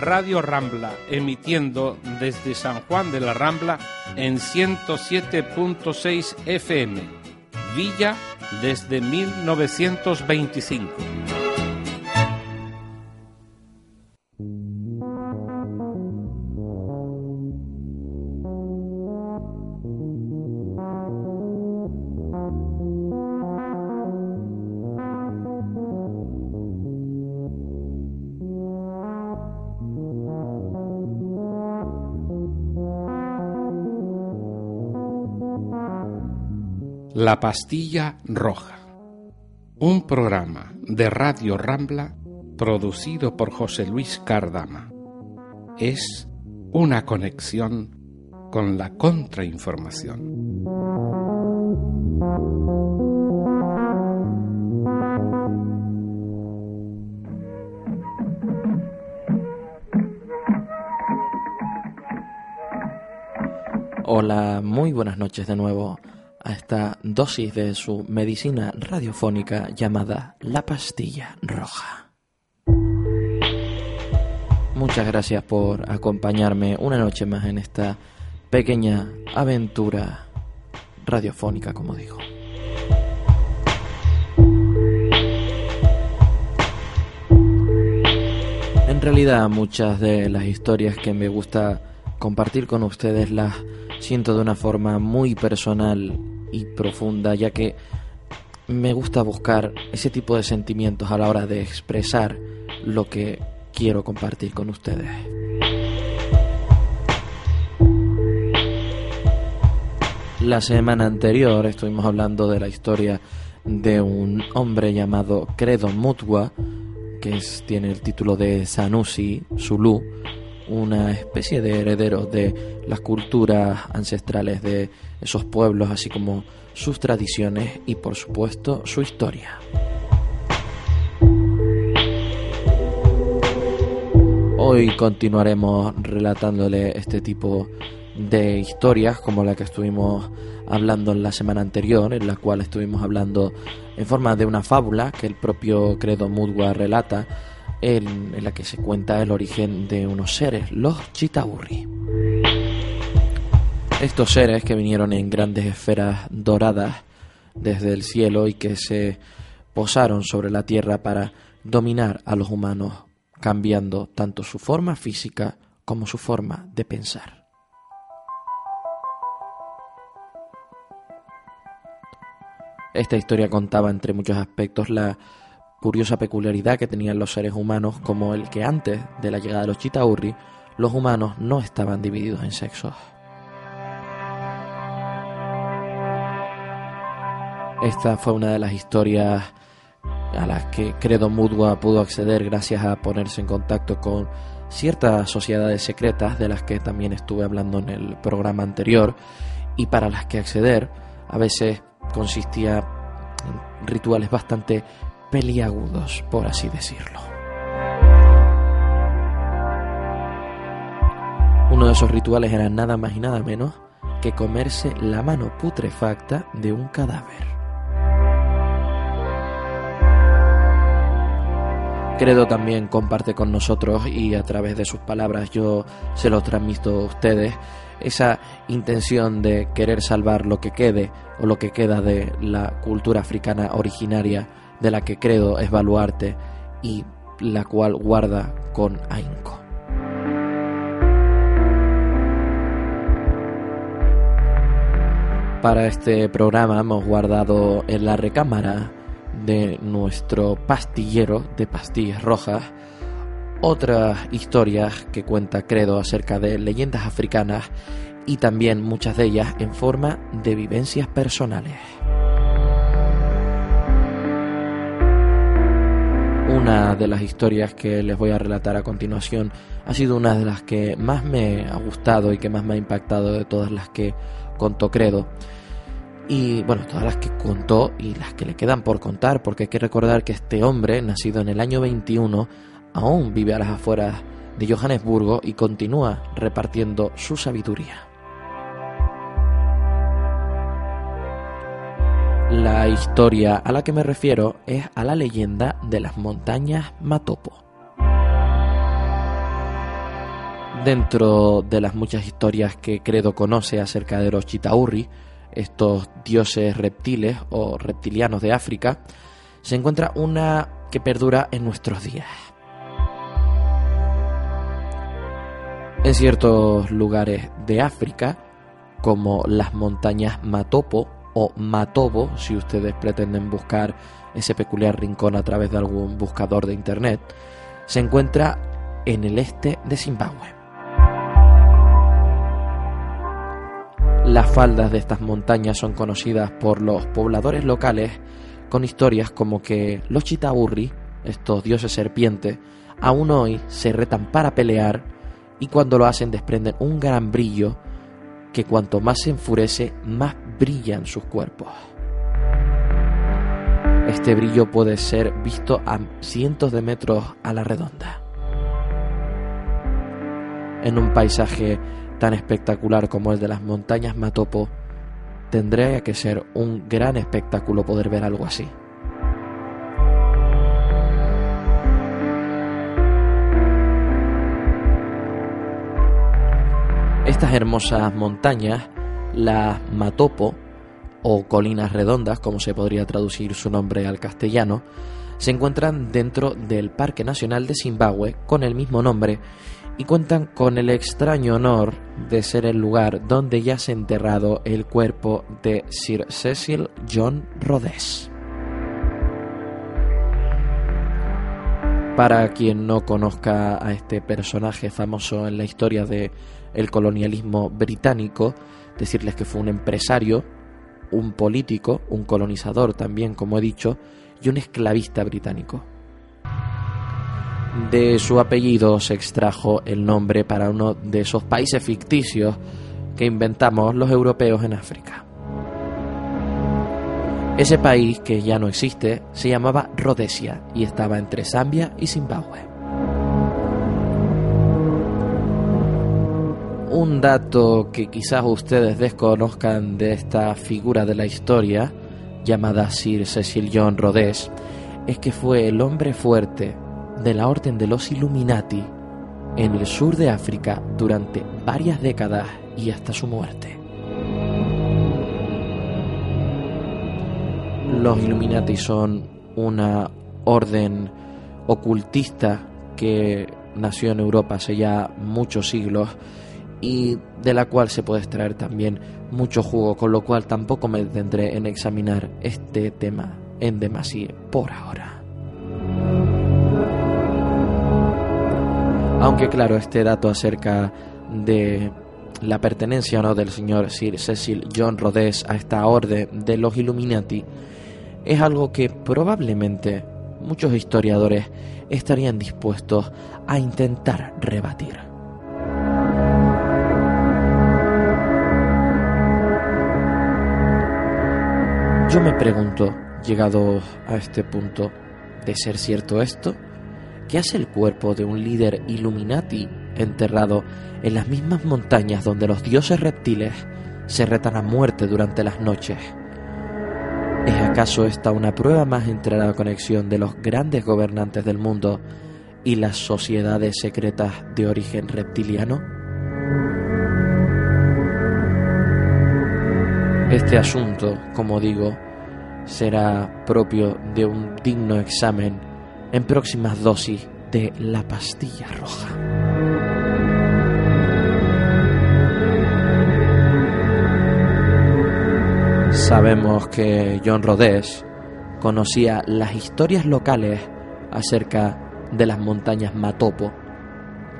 Radio Rambla, emitiendo desde San Juan de la Rambla en 107.6 FM. Villa desde 1925. La pastilla roja. Un programa de Radio Rambla producido por José Luis Cardama. Es una conexión con la contrainformación. Hola, muy buenas noches de nuevo a esta dosis de su medicina radiofónica llamada La Pastilla Roja. Muchas gracias por acompañarme una noche más en esta pequeña aventura radiofónica, como digo. En realidad muchas de las historias que me gusta compartir con ustedes las siento de una forma muy personal y profunda, ya que me gusta buscar ese tipo de sentimientos a la hora de expresar lo que quiero compartir con ustedes. La semana anterior estuvimos hablando de la historia de un hombre llamado Credo Mutwa, que tiene el título de Sanusi Zulu, una especie de heredero de las culturas ancestrales de esos pueblos, así como sus tradiciones y por supuesto su historia. Hoy continuaremos relatándole este tipo de historias como la que estuvimos hablando en la semana anterior, en la cual estuvimos hablando en forma de una fábula que el propio Credo Mudwa relata, en, la que se cuenta el origen de unos seres, los Chitaurri. Estos seres que vinieron en grandes esferas doradas desde el cielo y que se posaron sobre la tierra para dominar a los humanos, cambiando tanto su forma física como su forma de pensar. Esta historia contaba entre muchos aspectos la curiosa peculiaridad que tenían los seres humanos como el que antes de la llegada de los Chitaurri, los humanos no estaban divididos en sexos. Esta fue una de las historias a las que Credo Mudwa pudo acceder gracias a ponerse en contacto con ciertas sociedades secretas de las que también estuve hablando en el programa anterior y para las que acceder a veces consistía en rituales bastante peliagudos, por así decirlo. Uno de esos rituales era nada más y nada menos que comerse la mano putrefacta de un cadáver. Credo también comparte con nosotros y a través de sus palabras yo se lo transmito a ustedes esa intención de querer salvar lo que quede o lo que queda de la cultura africana originaria de la que Credo es baluarte y la cual guarda con ahínco. Para este programa hemos guardado en la recámara de nuestro pastillero de pastillas rojas otras historias que cuenta Credo acerca de leyendas africanas y también muchas de ellas en forma de vivencias personales. Una de las historias que les voy a relatar a continuación ha sido una de las que más me ha gustado y que más me ha impactado de todas las que contó Credo. Y bueno, todas las que contó y las que le quedan por contar, porque hay que recordar que este hombre, nacido en el año 21, aún vive a las afueras de Johannesburgo y continúa repartiendo su sabiduría. La historia a la que me refiero es a la leyenda de las montañas Matopo. Dentro de las muchas historias que Credo conoce acerca de los Chitaurri, estos dioses reptiles o reptilianos de África, se encuentra una que perdura en nuestros días. En ciertos lugares de África, como las montañas Matopo, Matobo si ustedes pretenden buscar ese peculiar rincón a través de algún buscador de internet, se encuentra en el este de Zimbabue. Las faldas de estas montañas son conocidas por los pobladores locales con historias como que los Chitaurri, estos dioses serpientes, aún hoy se retan para pelear y cuando lo hacen desprenden un gran brillo que cuanto más se enfurece, más brillan sus cuerpos. Este brillo puede ser visto a cientos de metros a la redonda. En un paisaje tan espectacular como el de las montañas Matopo, tendría que ser un gran espectáculo poder ver algo así. Estas hermosas montañas, las Matopo, o colinas redondas, como se podría traducir su nombre al castellano, se encuentran dentro del Parque Nacional de Zimbabue con el mismo nombre y cuentan con el extraño honor de ser el lugar donde yace enterrado el cuerpo de Sir Cecil John Rhodes. Para quien no conozca a este personaje famoso en la historia de el colonialismo británico, decirles que fue un empresario, un político, un colonizador también, como he dicho, y un esclavista británico. De su apellido se extrajo el nombre para uno de esos países ficticios que inventamos los europeos en África. Ese país, que ya no existe, se llamaba Rhodesia y estaba entre Zambia y Zimbabue. Un dato que quizás ustedes desconozcan de esta figura de la historia, llamada Sir Cecil John Rhodes, es que fue el hombre fuerte de la Orden de los Illuminati en el sur de África durante varias décadas y hasta su muerte. Los Illuminati son una orden ocultista que nació en Europa hace ya muchos siglos y de la cual se puede extraer también mucho jugo, con lo cual tampoco me detendré en examinar este tema en demasía por ahora. Aunque claro, este dato acerca de la pertenencia o no del señor Sir Cecil John Rhodes a esta orden de los Illuminati es algo que probablemente muchos historiadores estarían dispuestos a intentar rebatir. Yo me pregunto, llegado a este punto, ¿de ser cierto esto? ¿Qué hace el cuerpo de un líder Illuminati enterrado en las mismas montañas donde los dioses reptiles se retan a muerte durante las noches? ¿Es acaso esta una prueba más entre la conexión de los grandes gobernantes del mundo y las sociedades secretas de origen reptiliano? Este asunto, como digo, será propio de un digno examen en próximas dosis de la pastilla roja. Sabemos que John Rhodes conocía las historias locales acerca de las montañas Matopo,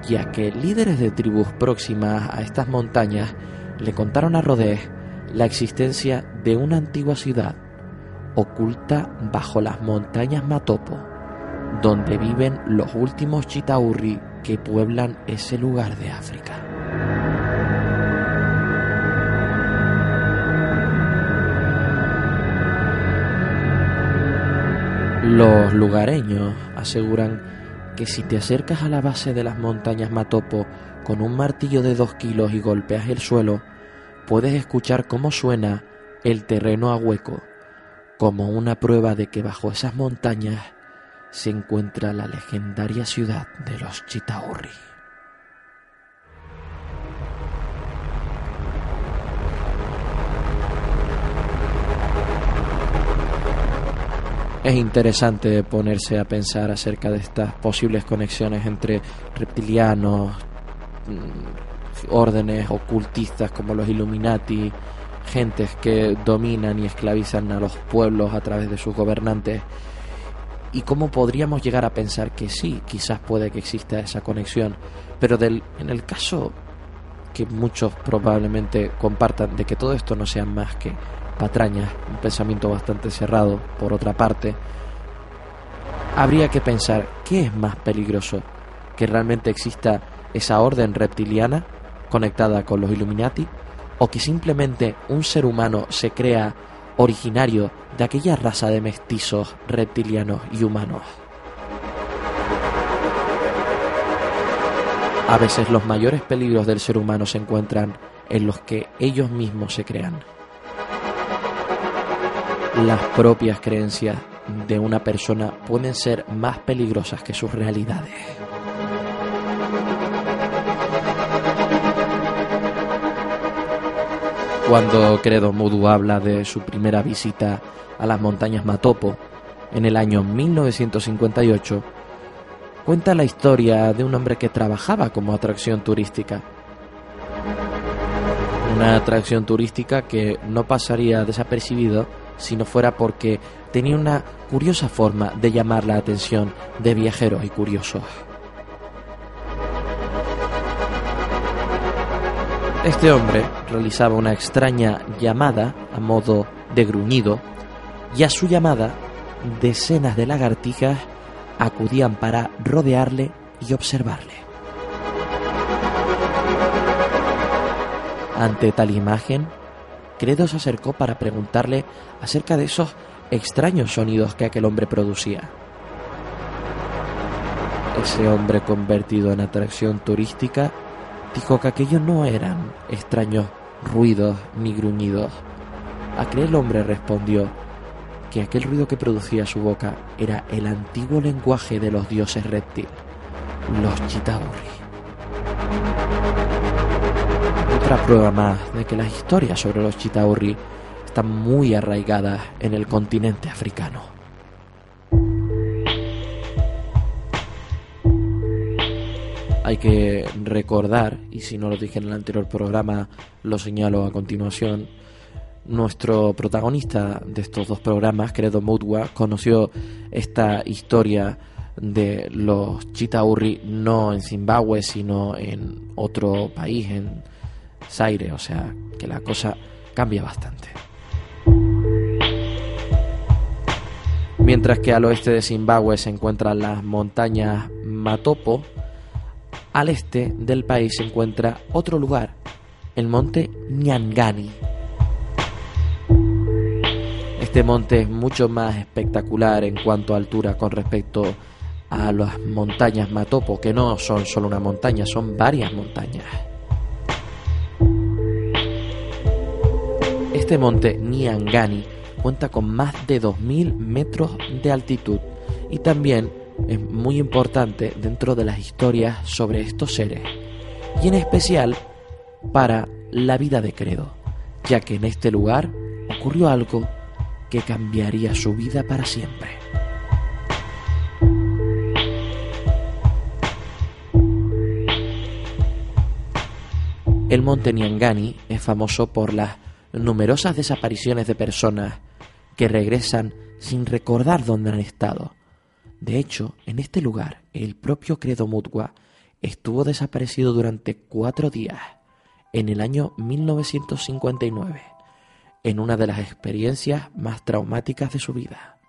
ya que líderes de tribus próximas a estas montañas le contaron a Rhodes la existencia de una antigua ciudad oculta bajo las montañas Matopo, donde viven los últimos chitaurri que pueblan ese lugar de África. Los lugareños aseguran que si te acercas a la base de las montañas Matopo con un martillo de dos kilos y golpeas el suelo, puedes escuchar cómo suena el terreno a hueco, como una prueba de que bajo esas montañas se encuentra la legendaria ciudad de los Chitauri. Es interesante ponerse a pensar acerca de estas posibles conexiones entre reptilianos, mm, órdenes ocultistas como los Illuminati, gentes que dominan y esclavizan a los pueblos a través de sus gobernantes. Y cómo podríamos llegar a pensar que sí, quizás puede que exista esa conexión, pero del, en el caso que muchos probablemente compartan de que todo esto no sea más que patrañas, un pensamiento bastante cerrado, por otra parte, habría que pensar qué es más peligroso, que realmente exista esa orden reptiliana conectada con los Illuminati, o que simplemente un ser humano se crea originario de aquella raza de mestizos reptilianos y humanos. A veces los mayores peligros del ser humano se encuentran en los que ellos mismos se crean las propias creencias de una persona pueden ser más peligrosas que sus realidades. Cuando Credo Mudu habla de su primera visita a las montañas Matopo en el año 1958, cuenta la historia de un hombre que trabajaba como atracción turística. Una atracción turística que no pasaría desapercibido si no fuera porque tenía una curiosa forma de llamar la atención de viajeros y curiosos. Este hombre realizaba una extraña llamada a modo de gruñido y a su llamada decenas de lagartijas acudían para rodearle y observarle. Ante tal imagen, Credo se acercó para preguntarle acerca de esos extraños sonidos que aquel hombre producía. Ese hombre convertido en atracción turística dijo que aquellos no eran extraños ruidos ni gruñidos. Aquel hombre respondió que aquel ruido que producía su boca era el antiguo lenguaje de los dioses reptil, los Chitauri otra prueba más de que las historias sobre los Chitauri están muy arraigadas en el continente africano. Hay que recordar, y si no lo dije en el anterior programa, lo señalo a continuación, nuestro protagonista de estos dos programas, Credo Mutwa, conoció esta historia de los Chitauri no en Zimbabue, sino en otro país, en Zaire, o sea que la cosa cambia bastante. Mientras que al oeste de Zimbabue se encuentran las montañas Matopo, al este del país se encuentra otro lugar, el monte Nyangani. Este monte es mucho más espectacular en cuanto a altura con respecto a las montañas Matopo, que no son solo una montaña, son varias montañas. Este monte Niangani cuenta con más de 2.000 metros de altitud y también es muy importante dentro de las historias sobre estos seres y en especial para la vida de Credo, ya que en este lugar ocurrió algo que cambiaría su vida para siempre. El monte Niangani es famoso por las numerosas desapariciones de personas que regresan sin recordar dónde han estado. De hecho, en este lugar, el propio Credo Mutwa estuvo desaparecido durante cuatro días en el año 1959, en una de las experiencias más traumáticas de su vida.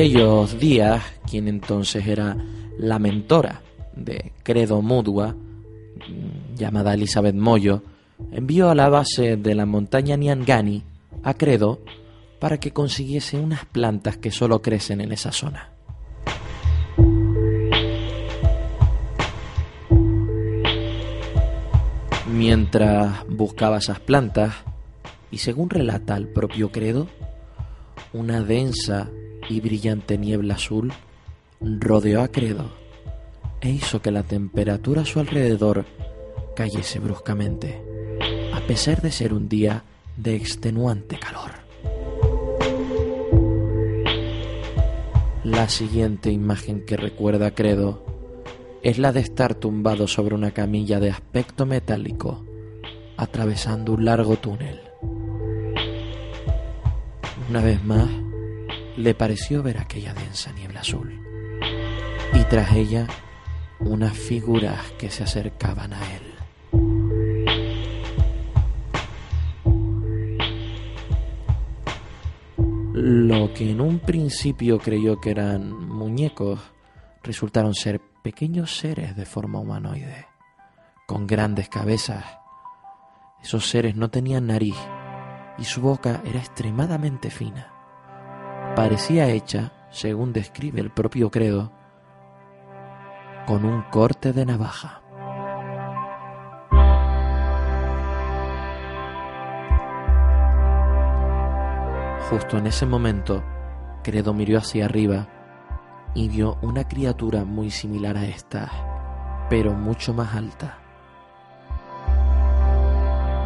Aquellos días, quien entonces era la mentora de Credo Mudua, llamada Elizabeth Moyo, envió a la base de la montaña Niangani a Credo para que consiguiese unas plantas que solo crecen en esa zona. Mientras buscaba esas plantas, y según relata el propio Credo, una densa y brillante niebla azul rodeó a Credo e hizo que la temperatura a su alrededor cayese bruscamente, a pesar de ser un día de extenuante calor. La siguiente imagen que recuerda Credo es la de estar tumbado sobre una camilla de aspecto metálico, atravesando un largo túnel. Una vez más, le pareció ver aquella densa niebla azul, y tras ella unas figuras que se acercaban a él. Lo que en un principio creyó que eran muñecos resultaron ser pequeños seres de forma humanoide, con grandes cabezas Esos seres no tenían nariz y su boca era extremadamente fina. Parecía hecha, según describe el propio credo, con un corte de navaja. Justo en ese momento, Credo miró hacia arriba y vio una criatura muy similar a esta, pero mucho más alta.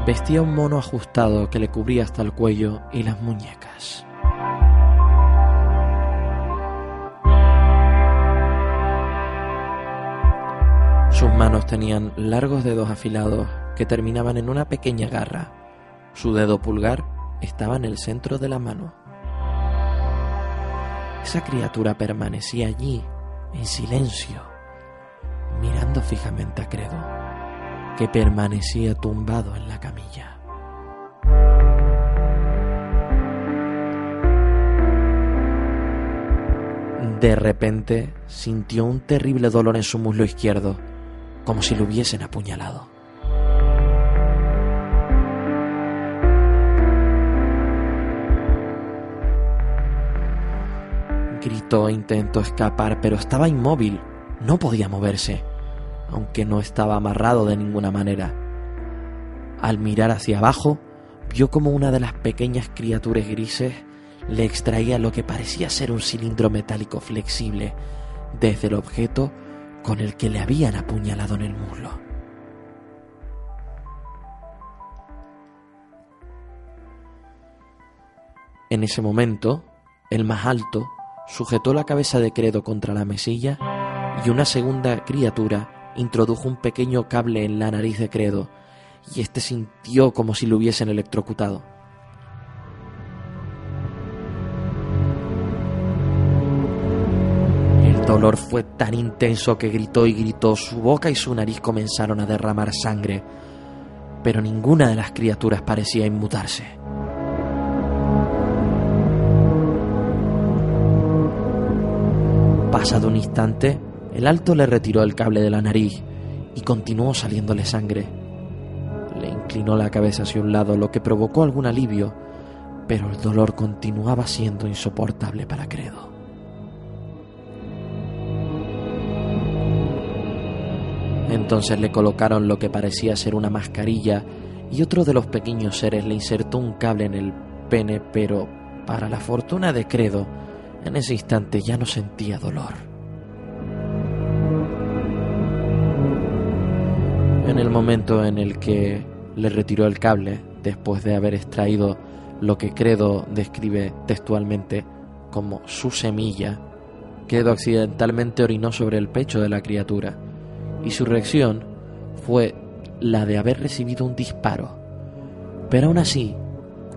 Vestía un mono ajustado que le cubría hasta el cuello y las muñecas. Sus manos tenían largos dedos afilados que terminaban en una pequeña garra. Su dedo pulgar estaba en el centro de la mano. Esa criatura permanecía allí, en silencio, mirando fijamente a Credo, que permanecía tumbado en la camilla. De repente sintió un terrible dolor en su muslo izquierdo, como si lo hubiesen apuñalado. Gritó e intentó escapar, pero estaba inmóvil, no podía moverse, aunque no estaba amarrado de ninguna manera. Al mirar hacia abajo, vio como una de las pequeñas criaturas grises le extraía lo que parecía ser un cilindro metálico flexible desde el objeto con el que le habían apuñalado en el muslo. En ese momento, el más alto sujetó la cabeza de Credo contra la mesilla y una segunda criatura introdujo un pequeño cable en la nariz de Credo y éste sintió como si lo hubiesen electrocutado. Dolor fue tan intenso que gritó y gritó, su boca y su nariz comenzaron a derramar sangre, pero ninguna de las criaturas parecía inmutarse. Pasado un instante, el alto le retiró el cable de la nariz y continuó saliéndole sangre. Le inclinó la cabeza hacia un lado, lo que provocó algún alivio, pero el dolor continuaba siendo insoportable para Credo. Entonces le colocaron lo que parecía ser una mascarilla y otro de los pequeños seres le insertó un cable en el pene, pero para la fortuna de Credo, en ese instante ya no sentía dolor. En el momento en el que le retiró el cable, después de haber extraído lo que Credo describe textualmente como su semilla, Credo accidentalmente orinó sobre el pecho de la criatura y su reacción fue la de haber recibido un disparo. Pero aún así,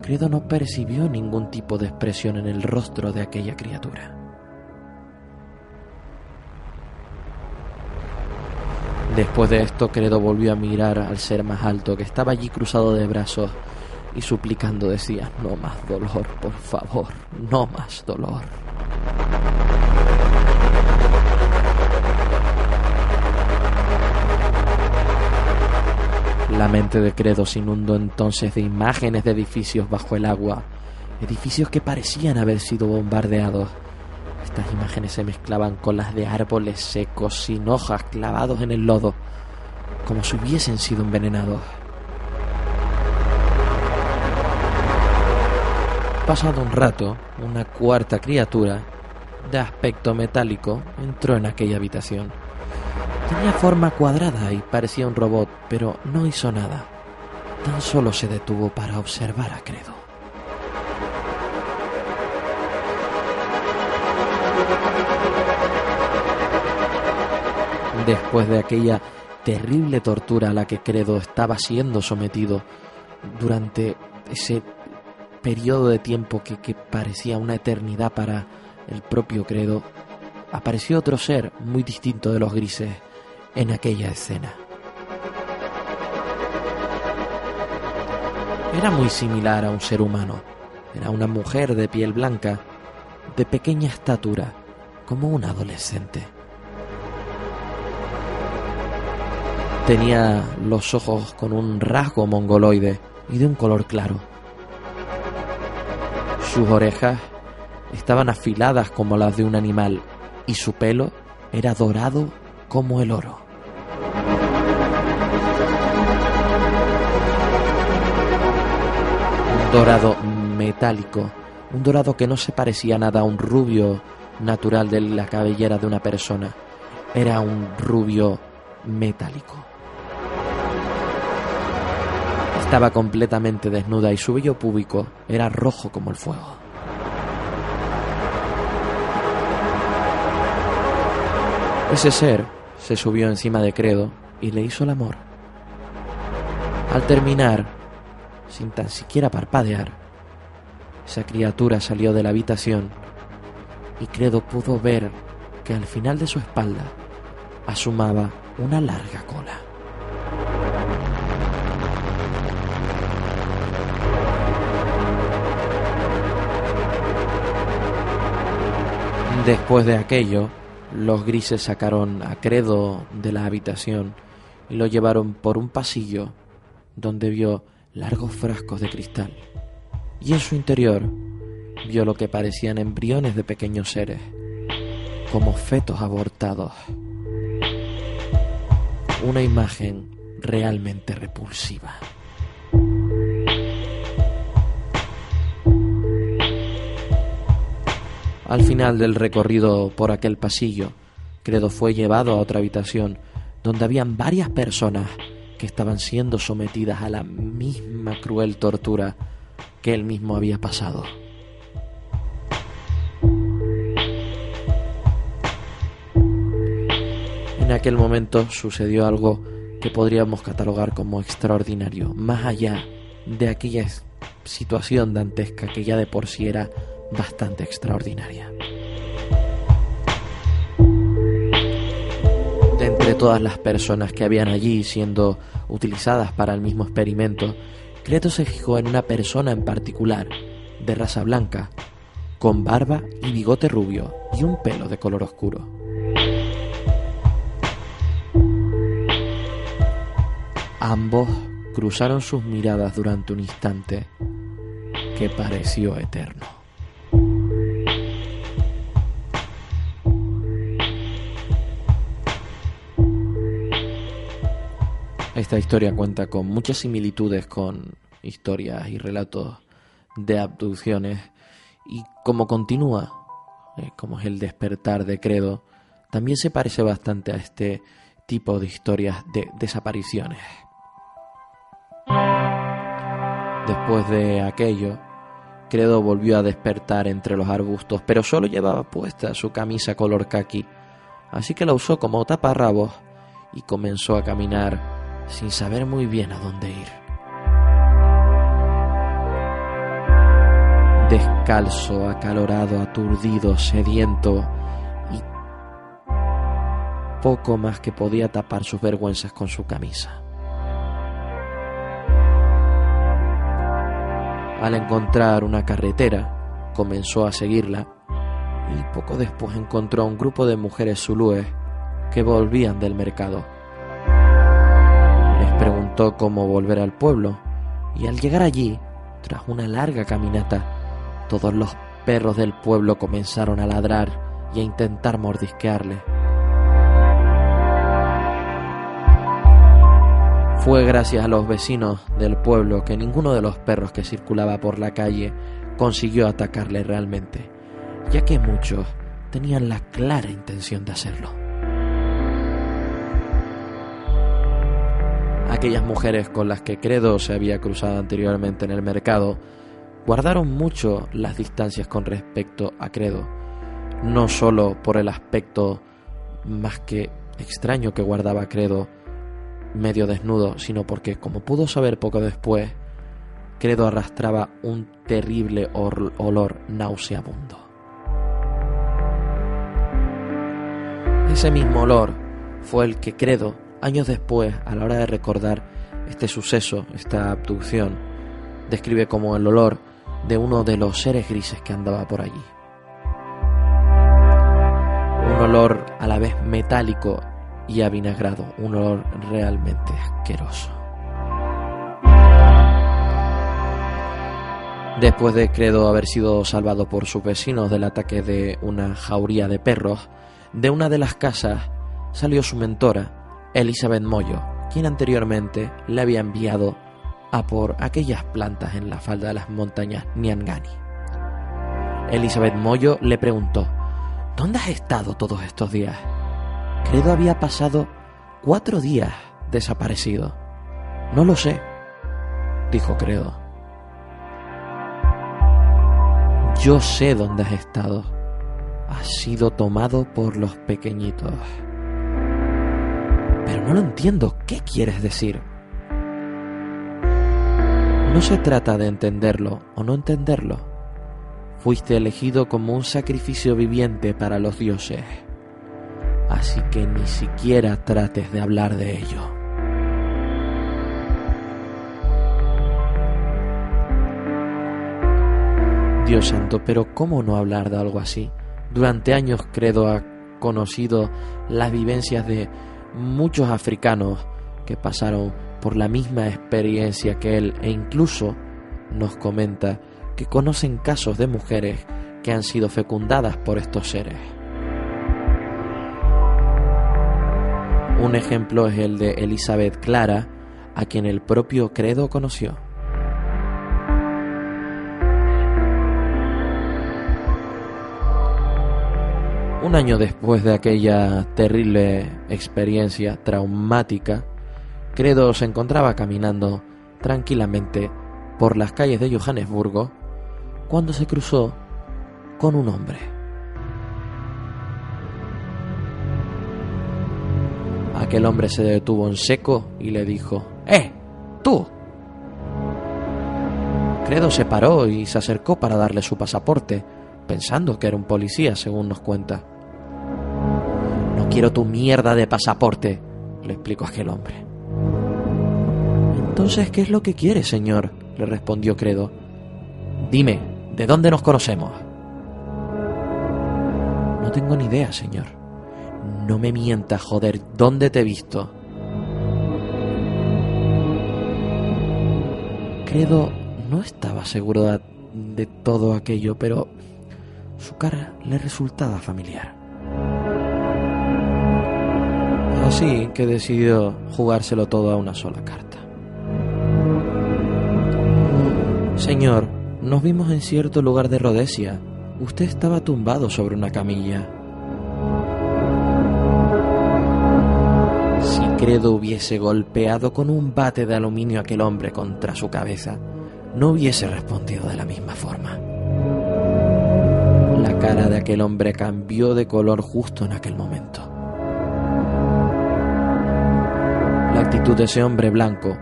Credo no percibió ningún tipo de expresión en el rostro de aquella criatura. Después de esto, Credo volvió a mirar al ser más alto, que estaba allí cruzado de brazos y suplicando decía, no más dolor, por favor, no más dolor. La mente de Credo se inundó entonces de imágenes de edificios bajo el agua, edificios que parecían haber sido bombardeados. Estas imágenes se mezclaban con las de árboles secos sin hojas clavados en el lodo, como si hubiesen sido envenenados. Pasado un rato, una cuarta criatura, de aspecto metálico, entró en aquella habitación. Tenía forma cuadrada y parecía un robot, pero no hizo nada. Tan solo se detuvo para observar a Credo. Después de aquella terrible tortura a la que Credo estaba siendo sometido durante ese periodo de tiempo que, que parecía una eternidad para el propio Credo, apareció otro ser muy distinto de los grises en aquella escena. Era muy similar a un ser humano. Era una mujer de piel blanca, de pequeña estatura, como un adolescente. Tenía los ojos con un rasgo mongoloide y de un color claro. Sus orejas estaban afiladas como las de un animal y su pelo era dorado como el oro. Un dorado metálico, un dorado que no se parecía nada a un rubio natural de la cabellera de una persona, era un rubio metálico. Estaba completamente desnuda y su vello púbico era rojo como el fuego. Ese ser se subió encima de Credo y le hizo el amor. Al terminar, sin tan siquiera parpadear, esa criatura salió de la habitación y Credo pudo ver que al final de su espalda asomaba una larga cola. Después de aquello, los grises sacaron a Credo de la habitación y lo llevaron por un pasillo donde vio largos frascos de cristal. Y en su interior vio lo que parecían embriones de pequeños seres, como fetos abortados. Una imagen realmente repulsiva. Al final del recorrido por aquel pasillo, Credo fue llevado a otra habitación donde habían varias personas que estaban siendo sometidas a la misma cruel tortura que él mismo había pasado. En aquel momento sucedió algo que podríamos catalogar como extraordinario, más allá de aquella situación dantesca que ya de por sí era bastante extraordinaria. De entre todas las personas que habían allí siendo utilizadas para el mismo experimento, Creto se fijó en una persona en particular, de raza blanca, con barba y bigote rubio y un pelo de color oscuro. Ambos cruzaron sus miradas durante un instante que pareció eterno. Esta historia cuenta con muchas similitudes con historias y relatos de abducciones y como continúa, eh, como es el despertar de Credo, también se parece bastante a este tipo de historias de desapariciones. Después de aquello, Credo volvió a despertar entre los arbustos, pero solo llevaba puesta su camisa color khaki, así que la usó como taparrabos y comenzó a caminar sin saber muy bien a dónde ir. Descalzo, acalorado, aturdido, sediento y poco más que podía tapar sus vergüenzas con su camisa. Al encontrar una carretera, comenzó a seguirla y poco después encontró a un grupo de mujeres zulúes que volvían del mercado preguntó cómo volver al pueblo y al llegar allí, tras una larga caminata, todos los perros del pueblo comenzaron a ladrar y a intentar mordisquearle. Fue gracias a los vecinos del pueblo que ninguno de los perros que circulaba por la calle consiguió atacarle realmente, ya que muchos tenían la clara intención de hacerlo. Aquellas mujeres con las que Credo se había cruzado anteriormente en el mercado guardaron mucho las distancias con respecto a Credo, no solo por el aspecto más que extraño que guardaba Credo medio desnudo, sino porque, como pudo saber poco después, Credo arrastraba un terrible olor nauseabundo. Ese mismo olor fue el que Credo Años después, a la hora de recordar este suceso, esta abducción, describe como el olor de uno de los seres grises que andaba por allí. Un olor a la vez metálico y avinagrado, un olor realmente asqueroso. Después de Credo haber sido salvado por sus vecinos del ataque de una jauría de perros, de una de las casas salió su mentora, Elizabeth Moyo, quien anteriormente le había enviado a por aquellas plantas en la falda de las montañas Niangani. Elizabeth Moyo le preguntó, ¿Dónde has estado todos estos días? Credo había pasado cuatro días desaparecido. No lo sé, dijo Credo. Yo sé dónde has estado. Has sido tomado por los pequeñitos. Pero no lo entiendo. ¿Qué quieres decir? No se trata de entenderlo o no entenderlo. Fuiste elegido como un sacrificio viviente para los dioses. Así que ni siquiera trates de hablar de ello. Dios santo, pero ¿cómo no hablar de algo así? Durante años Credo ha conocido las vivencias de muchos africanos que pasaron por la misma experiencia que él e incluso nos comenta que conocen casos de mujeres que han sido fecundadas por estos seres. Un ejemplo es el de Elizabeth Clara, a quien el propio Credo conoció. Un año después de aquella terrible experiencia traumática, Credo se encontraba caminando tranquilamente por las calles de Johannesburgo cuando se cruzó con un hombre. Aquel hombre se detuvo en seco y le dijo, ¡Eh! ¡Tú! Credo se paró y se acercó para darle su pasaporte, pensando que era un policía, según nos cuenta. No quiero tu mierda de pasaporte, le explicó aquel hombre. Entonces, ¿qué es lo que quiere, señor? le respondió Credo. Dime, ¿de dónde nos conocemos? No tengo ni idea, señor. No me mientas, joder, ¿dónde te he visto? Credo no estaba seguro de, de todo aquello, pero su cara le resultaba familiar. Así que decidió jugárselo todo a una sola carta. Señor, nos vimos en cierto lugar de Rhodesia. Usted estaba tumbado sobre una camilla. Si Credo hubiese golpeado con un bate de aluminio a aquel hombre contra su cabeza, no hubiese respondido de la misma forma. Cara de aquel hombre cambió de color justo en aquel momento. La actitud de ese hombre blanco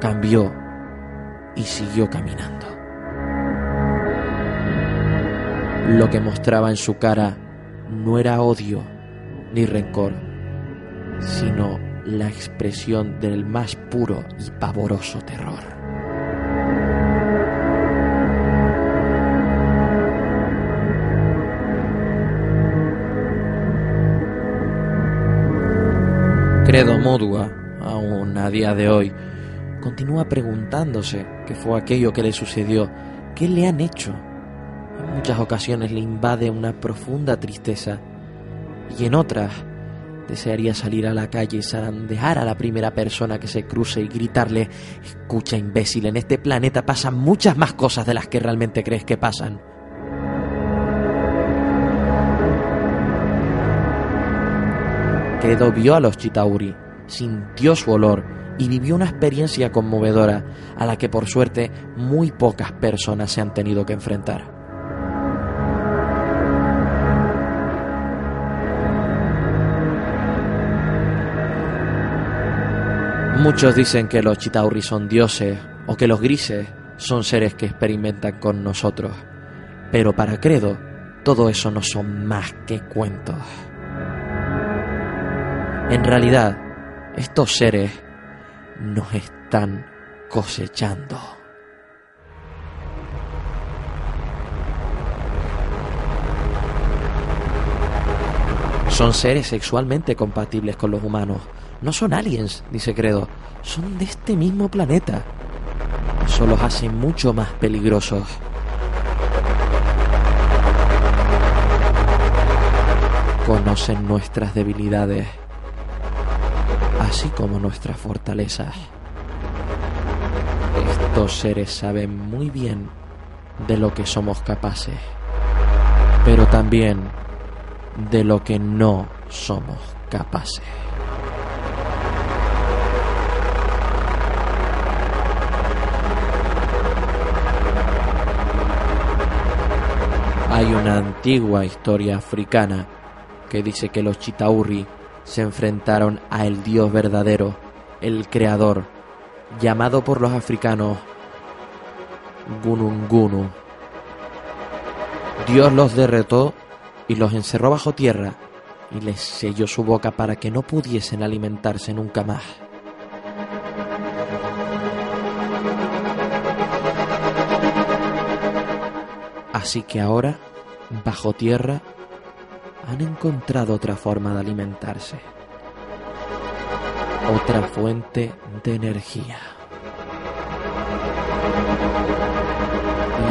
cambió y siguió caminando. Lo que mostraba en su cara no era odio ni rencor, sino la expresión del más puro y pavoroso terror. Credo Modua, aún a día de hoy, continúa preguntándose qué fue aquello que le sucedió, qué le han hecho. En muchas ocasiones le invade una profunda tristeza y en otras desearía salir a la calle y zarandear a la primera persona que se cruce y gritarle, escucha imbécil, en este planeta pasan muchas más cosas de las que realmente crees que pasan. Credo vio a los Chitauri, sintió su olor y vivió una experiencia conmovedora a la que por suerte muy pocas personas se han tenido que enfrentar. Muchos dicen que los Chitauri son dioses o que los grises son seres que experimentan con nosotros, pero para Credo todo eso no son más que cuentos. En realidad, estos seres nos están cosechando. Son seres sexualmente compatibles con los humanos. No son aliens, dice Credo. Son de este mismo planeta. Eso los hace mucho más peligrosos. Conocen nuestras debilidades, así como nuestras fortalezas. Estos seres saben muy bien de lo que somos capaces, pero también de lo que no somos capaces. Hay una antigua historia africana que dice que los Chitauri se enfrentaron a el Dios verdadero, el Creador, llamado por los africanos Gunungunu. Dios los derretó y los encerró bajo tierra y les selló su boca para que no pudiesen alimentarse nunca más. Así que ahora, bajo tierra, han encontrado otra forma de alimentarse. Otra fuente de energía.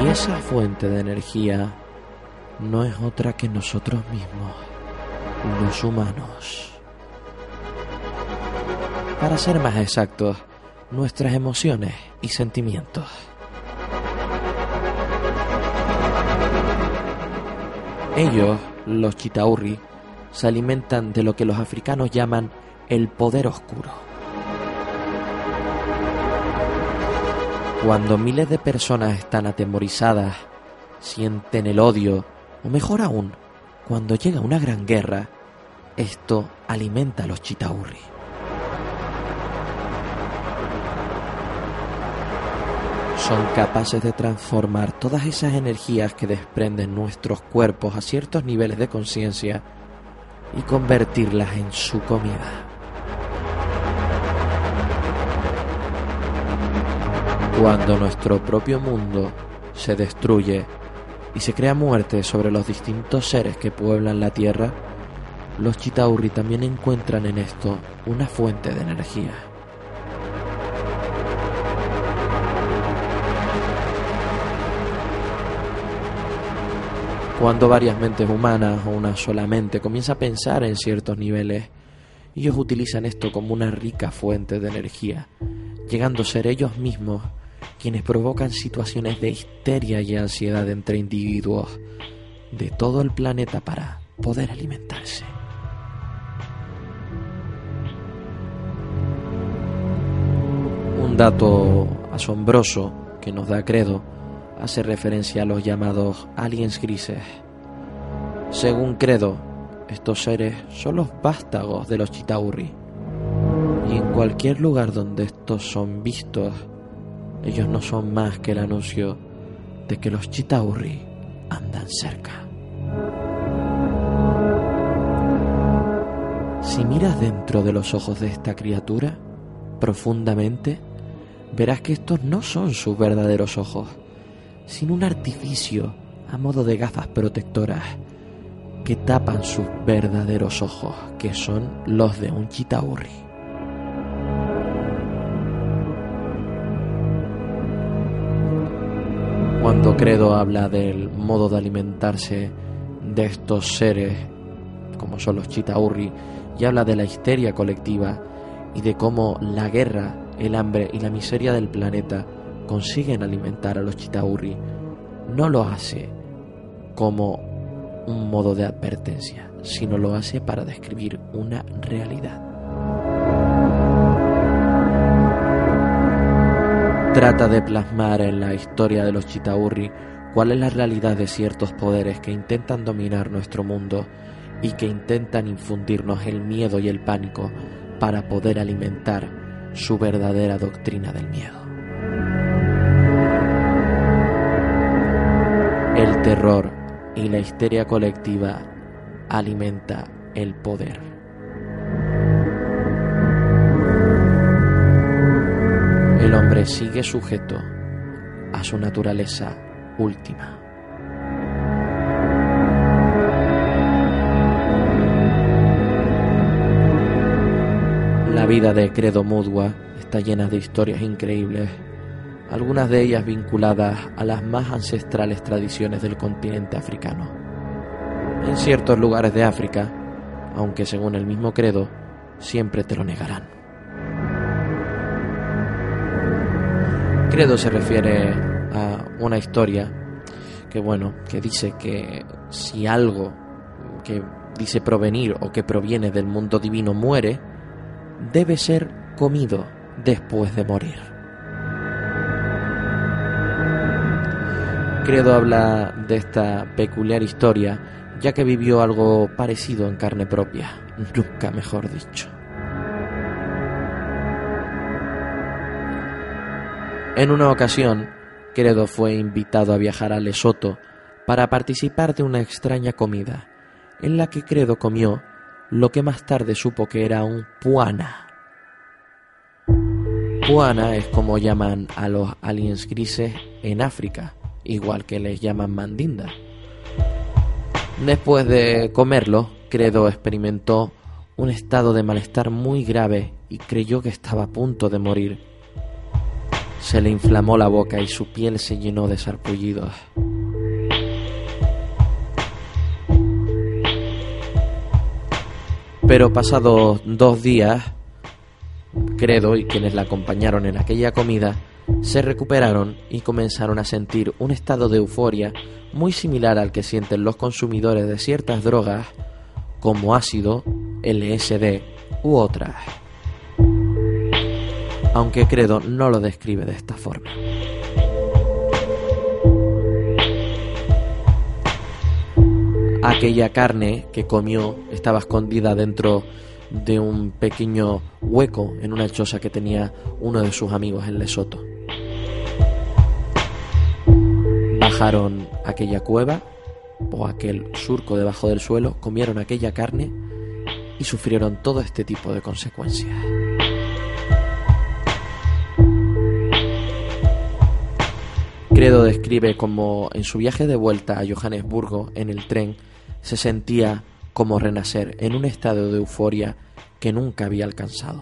Y esa fuente de energía no es otra que nosotros mismos, los humanos. Para ser más exactos, nuestras emociones y sentimientos. Ellos, los chitaurri, se alimentan de lo que los africanos llaman el poder oscuro. Cuando miles de personas están atemorizadas, sienten el odio, o mejor aún, cuando llega una gran guerra, esto alimenta a los chitaurri. Son capaces de transformar todas esas energías que desprenden nuestros cuerpos a ciertos niveles de conciencia y convertirlas en su comida. Cuando nuestro propio mundo se destruye y se crea muerte sobre los distintos seres que pueblan la Tierra, los Chitauri también encuentran en esto una fuente de energía. Cuando varias mentes humanas o una solamente comienza a pensar en ciertos niveles, ellos utilizan esto como una rica fuente de energía, llegando a ser ellos mismos quienes provocan situaciones de histeria y ansiedad entre individuos de todo el planeta para poder alimentarse. Un dato asombroso que nos da Credo hace referencia a los llamados aliens grises. Según Credo, estos seres son los vástagos de los Chitauri. Y en cualquier lugar donde estos son vistos, ellos no son más que el anuncio de que los Chitauri andan cerca. Si miras dentro de los ojos de esta criatura, profundamente, verás que estos no son sus verdaderos ojos, sino un artificio a modo de gafas protectoras que tapan sus verdaderos ojos, que son los de un Chitauri. Cuando Credo habla del modo de alimentarse de estos seres, como son los Chitaurri, y habla de la histeria colectiva y de cómo la guerra, el hambre y la miseria del planeta consiguen alimentar a los Chitaurri, no lo hace como un modo de advertencia, sino lo hace para describir una realidad. Trata de plasmar en la historia de los Chitaurri cuál es la realidad de ciertos poderes que intentan dominar nuestro mundo y que intentan infundirnos el miedo y el pánico para poder alimentar su verdadera doctrina del miedo. El terror y la histeria colectiva alimenta el poder. El hombre sigue sujeto a su naturaleza última. La vida de Credo Mudua está llena de historias increíbles algunas de ellas vinculadas a las más ancestrales tradiciones del continente africano. En ciertos lugares de África, aunque según el mismo Credo, siempre te lo negarán. Credo se refiere a una historia que bueno, que dice que si algo que dice provenir o que proviene del mundo divino muere, debe ser comido después de morir. Credo habla de esta peculiar historia ya que vivió algo parecido en carne propia, nunca mejor dicho. En una ocasión, Credo fue invitado a viajar a Lesoto para participar de una extraña comida, en la que Credo comió lo que más tarde supo que era un puana. Puana es como llaman a los aliens grises en África, igual que les llaman mandinda. Después de comerlo, Credo experimentó un estado de malestar muy grave y creyó que estaba a punto de morir. Se le inflamó la boca y su piel se llenó de sarpullidos. Pero pasados dos días, Credo y quienes la acompañaron en aquella comida se recuperaron y comenzaron a sentir un estado de euforia muy similar al que sienten los consumidores de ciertas drogas como ácido, LSD u otras. Aunque Credo no lo describe de esta forma. Aquella carne que comió estaba escondida dentro de un pequeño hueco en una choza que tenía uno de sus amigos en Lesoto. Bajaron aquella cueva o aquel surco debajo del suelo, comieron aquella carne y sufrieron todo este tipo de consecuencias. Credo describe como en su viaje de vuelta a Johannesburgo en el tren se sentía como renacer en un estado de euforia que nunca había alcanzado.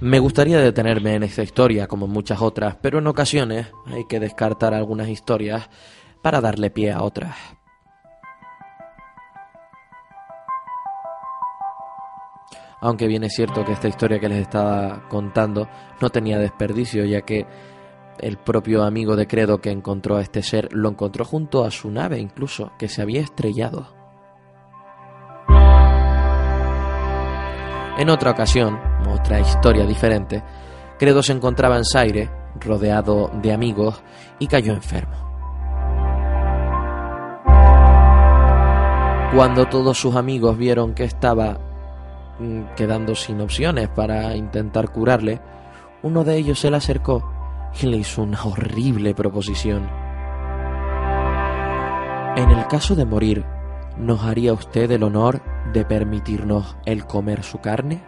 Me gustaría detenerme en esta historia como muchas otras, pero en ocasiones hay que descartar algunas historias para darle pie a otras. Aunque bien es cierto que esta historia que les estaba contando no tenía desperdicio, ya que el propio amigo de Credo que encontró a este ser lo encontró junto a su nave incluso, que se había estrellado. En otra ocasión, otra historia diferente, Credo se encontraba en Zaire, rodeado de amigos, y cayó enfermo. Cuando todos sus amigos vieron que estaba mm, quedando sin opciones para intentar curarle, uno de ellos se le acercó y le hizo una horrible proposición. En el caso de morir, ¿nos haría usted el honor de permitirnos el comer su carne?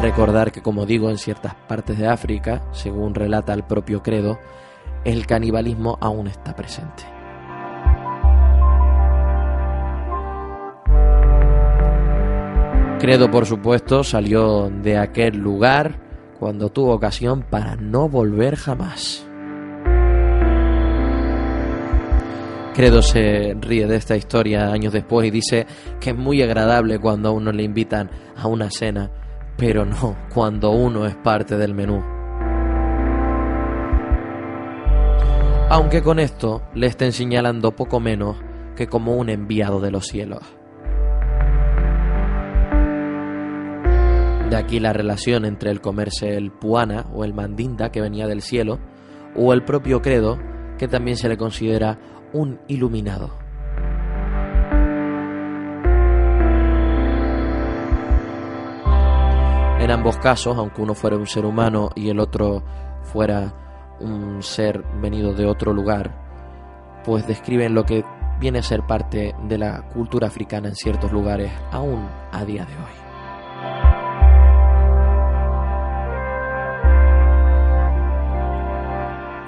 Recordar que, como digo, en ciertas partes de África, según relata el propio credo, el canibalismo aún está presente. Credo, por supuesto, salió de aquel lugar cuando tuvo ocasión para no volver jamás. Credo se ríe de esta historia años después y dice que es muy agradable cuando a uno le invitan a una cena, pero no cuando uno es parte del menú. Aunque con esto le estén señalando poco menos que como un enviado de los cielos. De aquí la relación entre el comerse el puana o el mandinda que venía del cielo, o el propio credo, que también se le considera un iluminado. En ambos casos, aunque uno fuera un ser humano y el otro fuera un ser venido de otro lugar, pues describen lo que viene a ser parte de la cultura africana en ciertos lugares aún a día de hoy.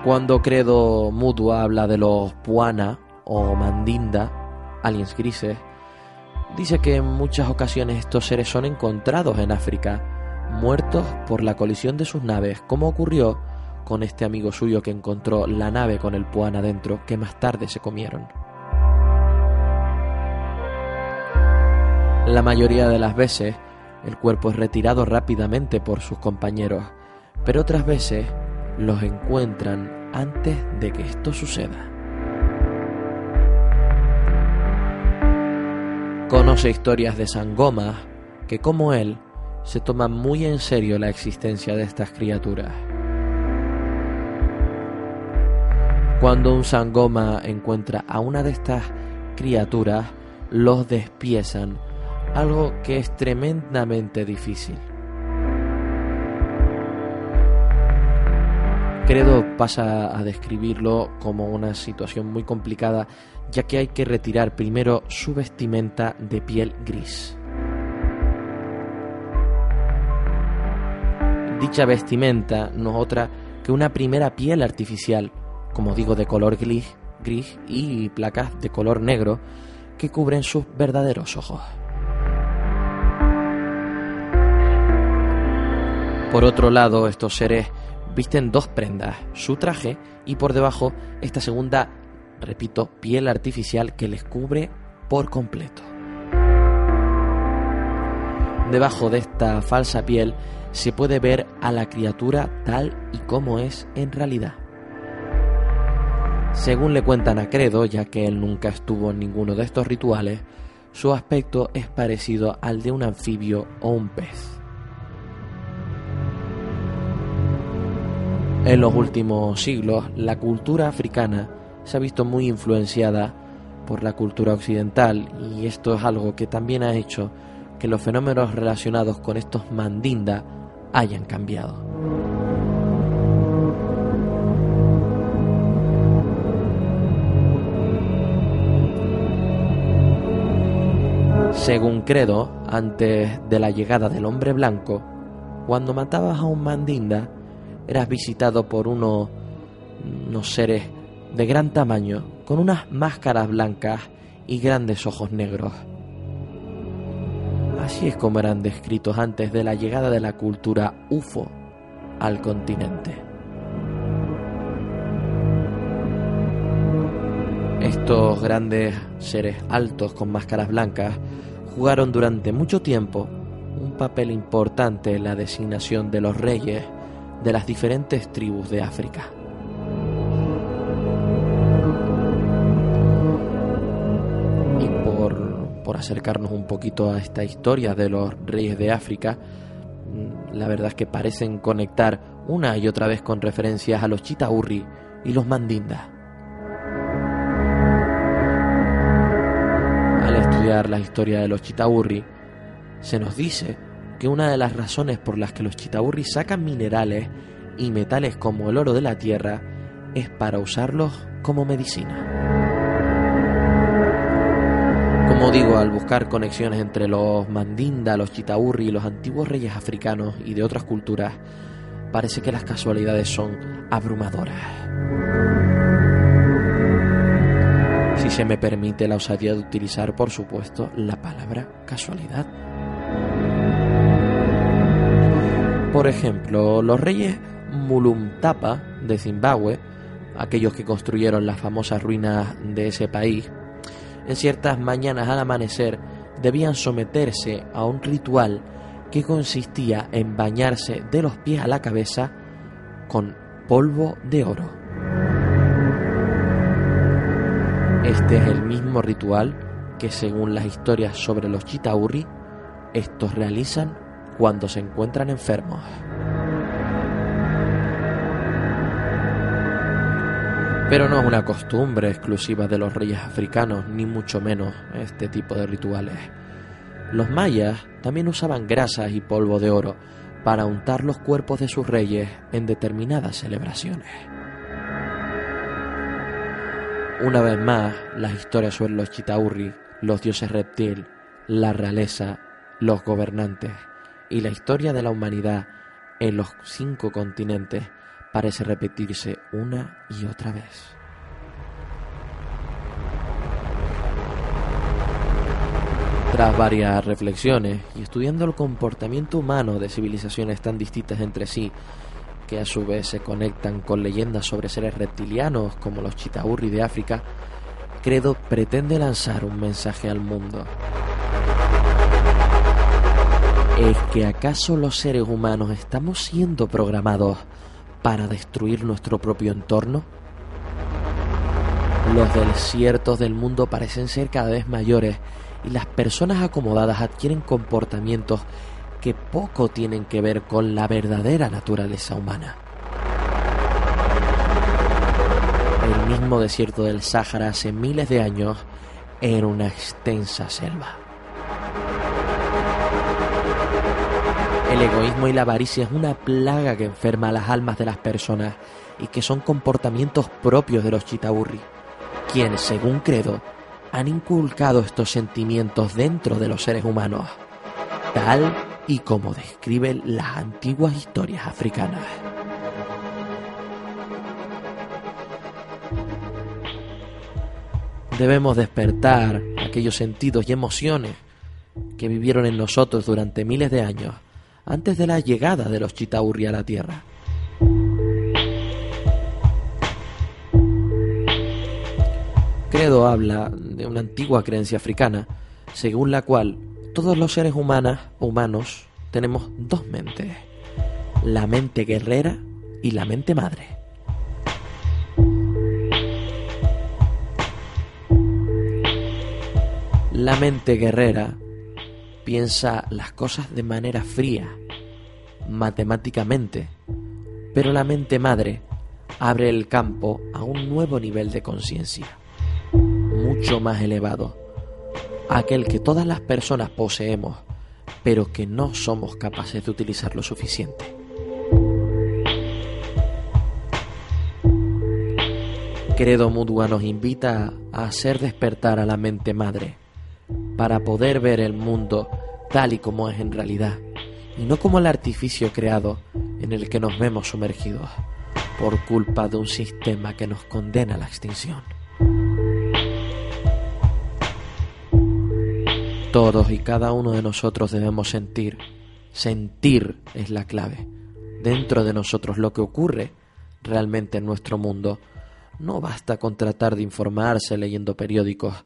Cuando Credo Mutua habla de los Puana o Mandinda, aliens grises, dice que en muchas ocasiones estos seres son encontrados en África, muertos por la colisión de sus naves, como ocurrió con este amigo suyo que encontró la nave con el Puana dentro, que más tarde se comieron. La mayoría de las veces, el cuerpo es retirado rápidamente por sus compañeros, pero otras veces los encuentran antes de que esto suceda. Conoce historias de Sangoma que como él se toman muy en serio la existencia de estas criaturas. Cuando un Sangoma encuentra a una de estas criaturas, los despiezan, algo que es tremendamente difícil. Credo pasa a describirlo como una situación muy complicada, ya que hay que retirar primero su vestimenta de piel gris. Dicha vestimenta no es otra que una primera piel artificial, como digo, de color gris, gris y placas de color negro que cubren sus verdaderos ojos. Por otro lado, estos seres visten dos prendas, su traje y por debajo esta segunda, repito, piel artificial que les cubre por completo. Debajo de esta falsa piel se puede ver a la criatura tal y como es en realidad. Según le cuentan a Credo, ya que él nunca estuvo en ninguno de estos rituales, su aspecto es parecido al de un anfibio o un pez. En los últimos siglos, la cultura africana se ha visto muy influenciada por la cultura occidental y esto es algo que también ha hecho que los fenómenos relacionados con estos mandinda hayan cambiado. Según Credo, antes de la llegada del hombre blanco, cuando matabas a un mandinda, eras visitado por unos, unos seres de gran tamaño, con unas máscaras blancas y grandes ojos negros. Así es como eran descritos antes de la llegada de la cultura UFO al continente. Estos grandes seres altos con máscaras blancas jugaron durante mucho tiempo un papel importante en la designación de los reyes de las diferentes tribus de África. Y por, acercarnos un poquito a esta historia de los reyes de África, mm, la verdad es que parecen conectar una y otra vez con referencias a los Chitaurri y los Mandinda. Al estudiar la historia de los Chitaurri, se nos dice que una de las razones por las que los chitaurris sacan minerales y metales como el oro de la tierra es para usarlos como medicina. Como digo, al buscar conexiones entre los mandinda, los chitaurri y los antiguos reyes africanos y de otras culturas, parece que las casualidades son abrumadoras. Si se me permite la osadía de utilizar, por supuesto, la palabra casualidad. Por ejemplo, los reyes Mulumtapa de Zimbabue, aquellos que construyeron las famosas ruinas de ese país, en ciertas mañanas al amanecer debían someterse a un ritual que consistía en bañarse de los pies a la cabeza con polvo de oro. Este es el mismo ritual que según las historias sobre los Chitauri, estos realizan cuando se encuentran enfermos. Pero no es una costumbre exclusiva de los reyes africanos, ni mucho menos este tipo de rituales. Los mayas también usaban grasas y polvo de oro para untar los cuerpos de sus reyes en determinadas celebraciones. Una vez más, las historias sobre los chitaurri, los dioses reptil, la realeza, los gobernantes y la historia de la humanidad en los cinco continentes parece repetirse una y otra vez. Tras varias reflexiones y estudiando el comportamiento humano de civilizaciones tan distintas entre sí, que a su vez se conectan con leyendas sobre seres reptilianos como los chitaurri de África, Credo pretende lanzar un mensaje al mundo. ¿Es que acaso los seres humanos estamos siendo programados para destruir nuestro propio entorno? Los desiertos del mundo parecen ser cada vez mayores y las personas acomodadas adquieren comportamientos que poco tienen que ver con la verdadera naturaleza humana. El mismo desierto del Sáhara hace miles de años era una extensa selva. El egoísmo y la avaricia es una plaga que enferma las almas de las personas y que son comportamientos propios de los chitaburri, quienes, según credo, han inculcado estos sentimientos dentro de los seres humanos, tal y como describen las antiguas historias africanas. Debemos despertar aquellos sentidos y emociones que vivieron en nosotros durante miles de años antes de la llegada de los Chitaurri a la Tierra. Credo habla de una antigua creencia africana, según la cual todos los seres humanos, humanos tenemos dos mentes, la mente guerrera y la mente madre. La mente guerrera piensa las cosas de manera fría, matemáticamente, pero la mente madre abre el campo a un nuevo nivel de conciencia, mucho más elevado, aquel que todas las personas poseemos, pero que no somos capaces de utilizar lo suficiente. Credo Mudua nos invita a hacer despertar a la mente madre para poder ver el mundo tal y como es en realidad, y no como el artificio creado en el que nos vemos sumergidos por culpa de un sistema que nos condena a la extinción. Todos y cada uno de nosotros debemos sentir, sentir es la clave, dentro de nosotros lo que ocurre realmente en nuestro mundo. No basta con tratar de informarse leyendo periódicos,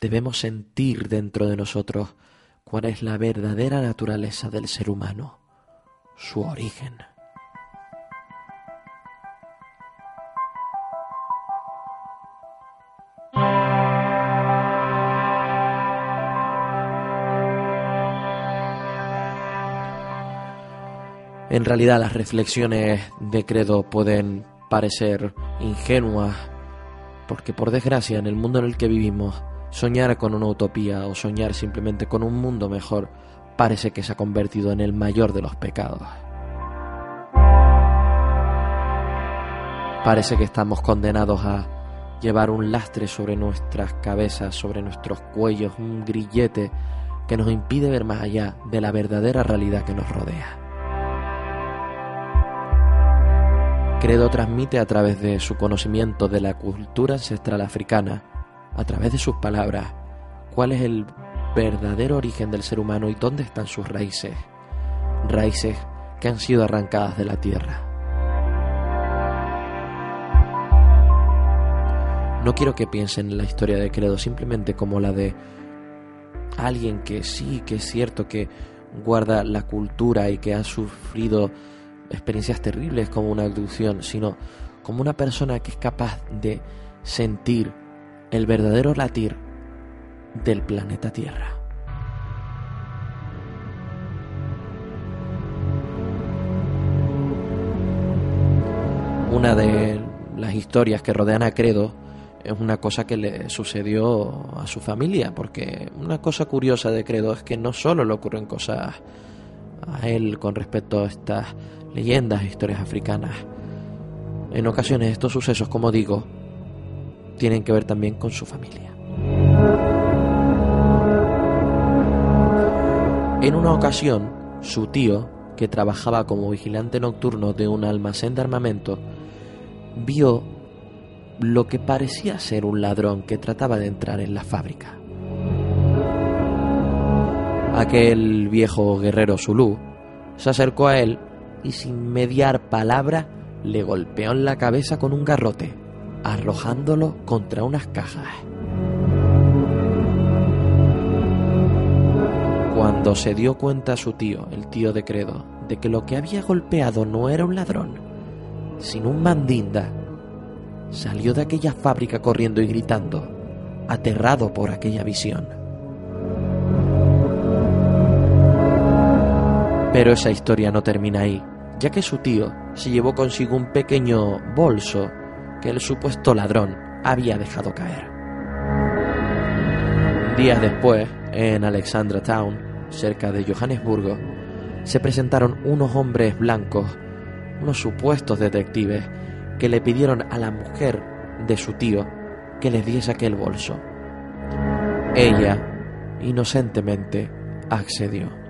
debemos sentir dentro de nosotros cuál es la verdadera naturaleza del ser humano, su origen. En realidad las reflexiones de credo pueden parecer ingenuas, porque por desgracia en el mundo en el que vivimos Soñar con una utopía o soñar simplemente con un mundo mejor parece que se ha convertido en el mayor de los pecados. Parece que estamos condenados a llevar un lastre sobre nuestras cabezas, sobre nuestros cuellos, un grillete que nos impide ver más allá de la verdadera realidad que nos rodea. Credo transmite a través de su conocimiento de la cultura ancestral africana a través de sus palabras cuál es el verdadero origen del ser humano y dónde están sus raíces, raíces que han sido arrancadas de la tierra. No quiero que piensen en la historia de Credo simplemente como la de alguien que sí, que es cierto que guarda la cultura y que ha sufrido experiencias terribles como una abducción, sino como una persona que es capaz de sentir el verdadero latir del planeta Tierra. Una de las historias que rodean a Credo es una cosa que le sucedió a su familia, porque una cosa curiosa de Credo es que no solo le ocurren cosas a él con respecto a estas leyendas e historias africanas. En ocasiones estos sucesos, como digo, tienen que ver también con su familia. En una ocasión, su tío, que trabajaba como vigilante nocturno de un almacén de armamento, vio lo que parecía ser un ladrón que trataba de entrar en la fábrica. Aquel viejo guerrero Zulú se acercó a él y sin mediar palabra le golpeó en la cabeza con un garrote, arrojándolo contra unas cajas. Cuando se dio cuenta su tío, el tío de Credo, de que lo que había golpeado no era un ladrón, sino un mandinda, salió de aquella fábrica corriendo y gritando, aterrado por aquella visión. Pero esa historia no termina ahí, ya que su tío se llevó consigo un pequeño bolso el supuesto ladrón había dejado caer. Días después, en Alexandra Town, cerca de Johannesburgo, se presentaron unos hombres blancos, unos supuestos detectives, que le pidieron a la mujer de su tío que les diese aquel bolso. Ella, inocentemente, accedió.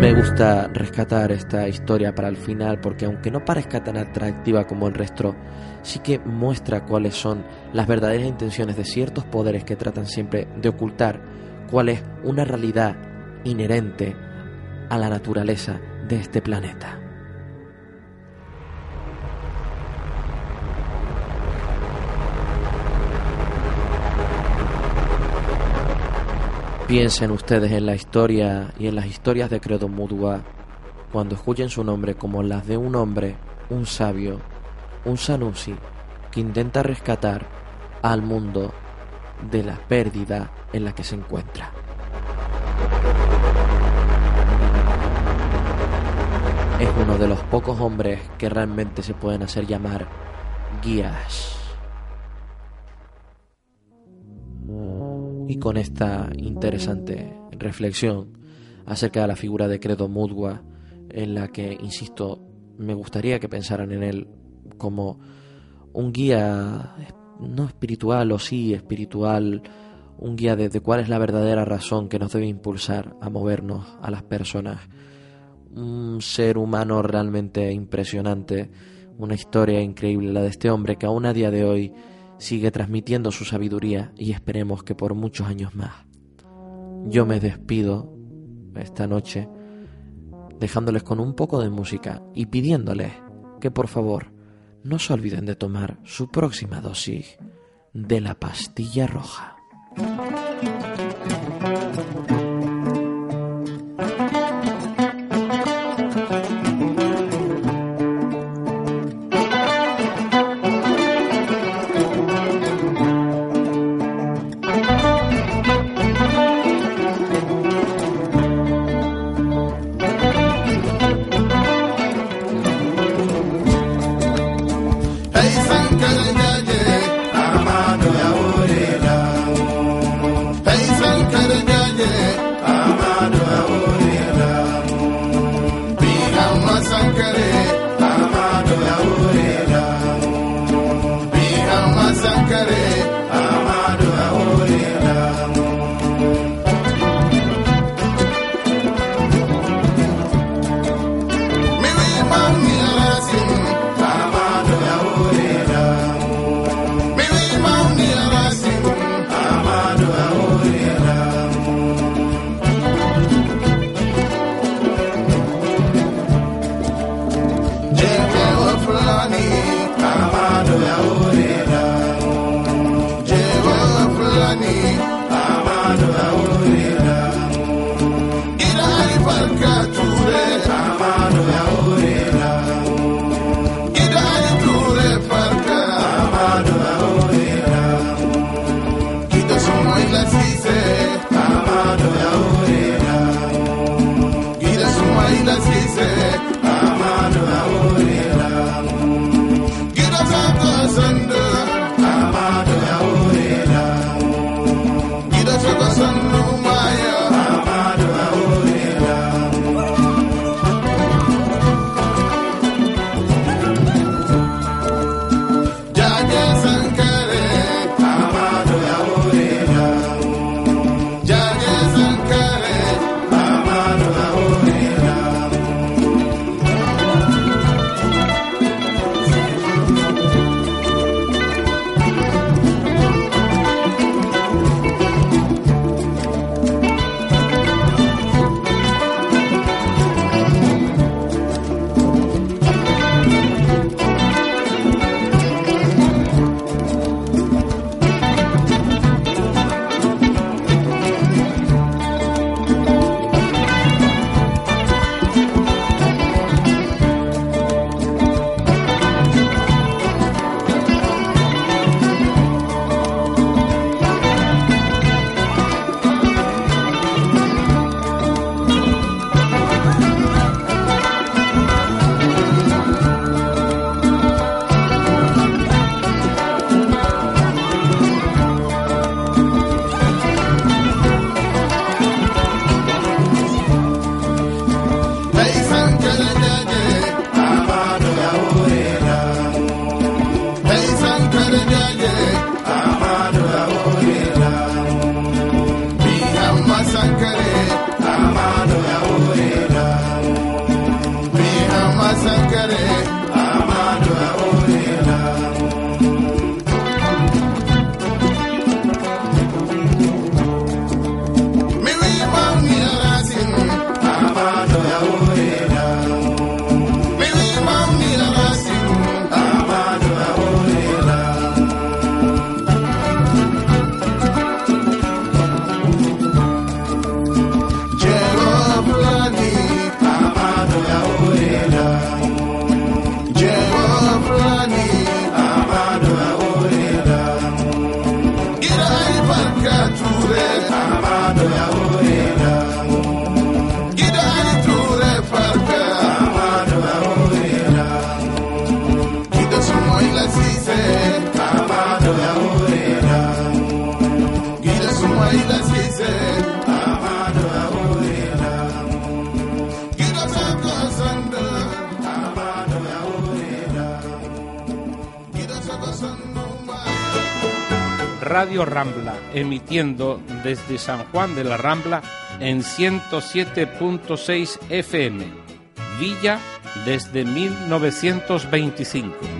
Me gusta rescatar esta historia para el final porque aunque no parezca tan atractiva como el resto, sí que muestra cuáles son las verdaderas intenciones de ciertos poderes que tratan siempre de ocultar cuál es una realidad inherente a la naturaleza de este planeta. Piensen ustedes en la historia y en las historias de Credo Mudua cuando escuchen su nombre como las de un hombre, un sabio, un Sanusi que intenta rescatar al mundo de la pérdida en la que se encuentra. Es uno de los pocos hombres que realmente se pueden hacer llamar guías. Y con esta interesante reflexión acerca de la figura de Credo Mudwa, en la que, insisto, me gustaría que pensaran en él como un guía no espiritual o sí espiritual, un guía de, de, cuál es la verdadera razón que nos debe impulsar a movernos a las personas. Un ser humano realmente impresionante, una historia increíble la de este hombre que aún a día de hoy sigue transmitiendo su sabiduría y esperemos que por muchos años más. Yo me despido esta noche dejándoles con un poco de música y pidiéndoles que por favor no se olviden de tomar su próxima dosis de la pastilla roja. Radio Rambla, emitiendo desde San Juan de la Rambla en 107.6 FM. Villa desde 1925.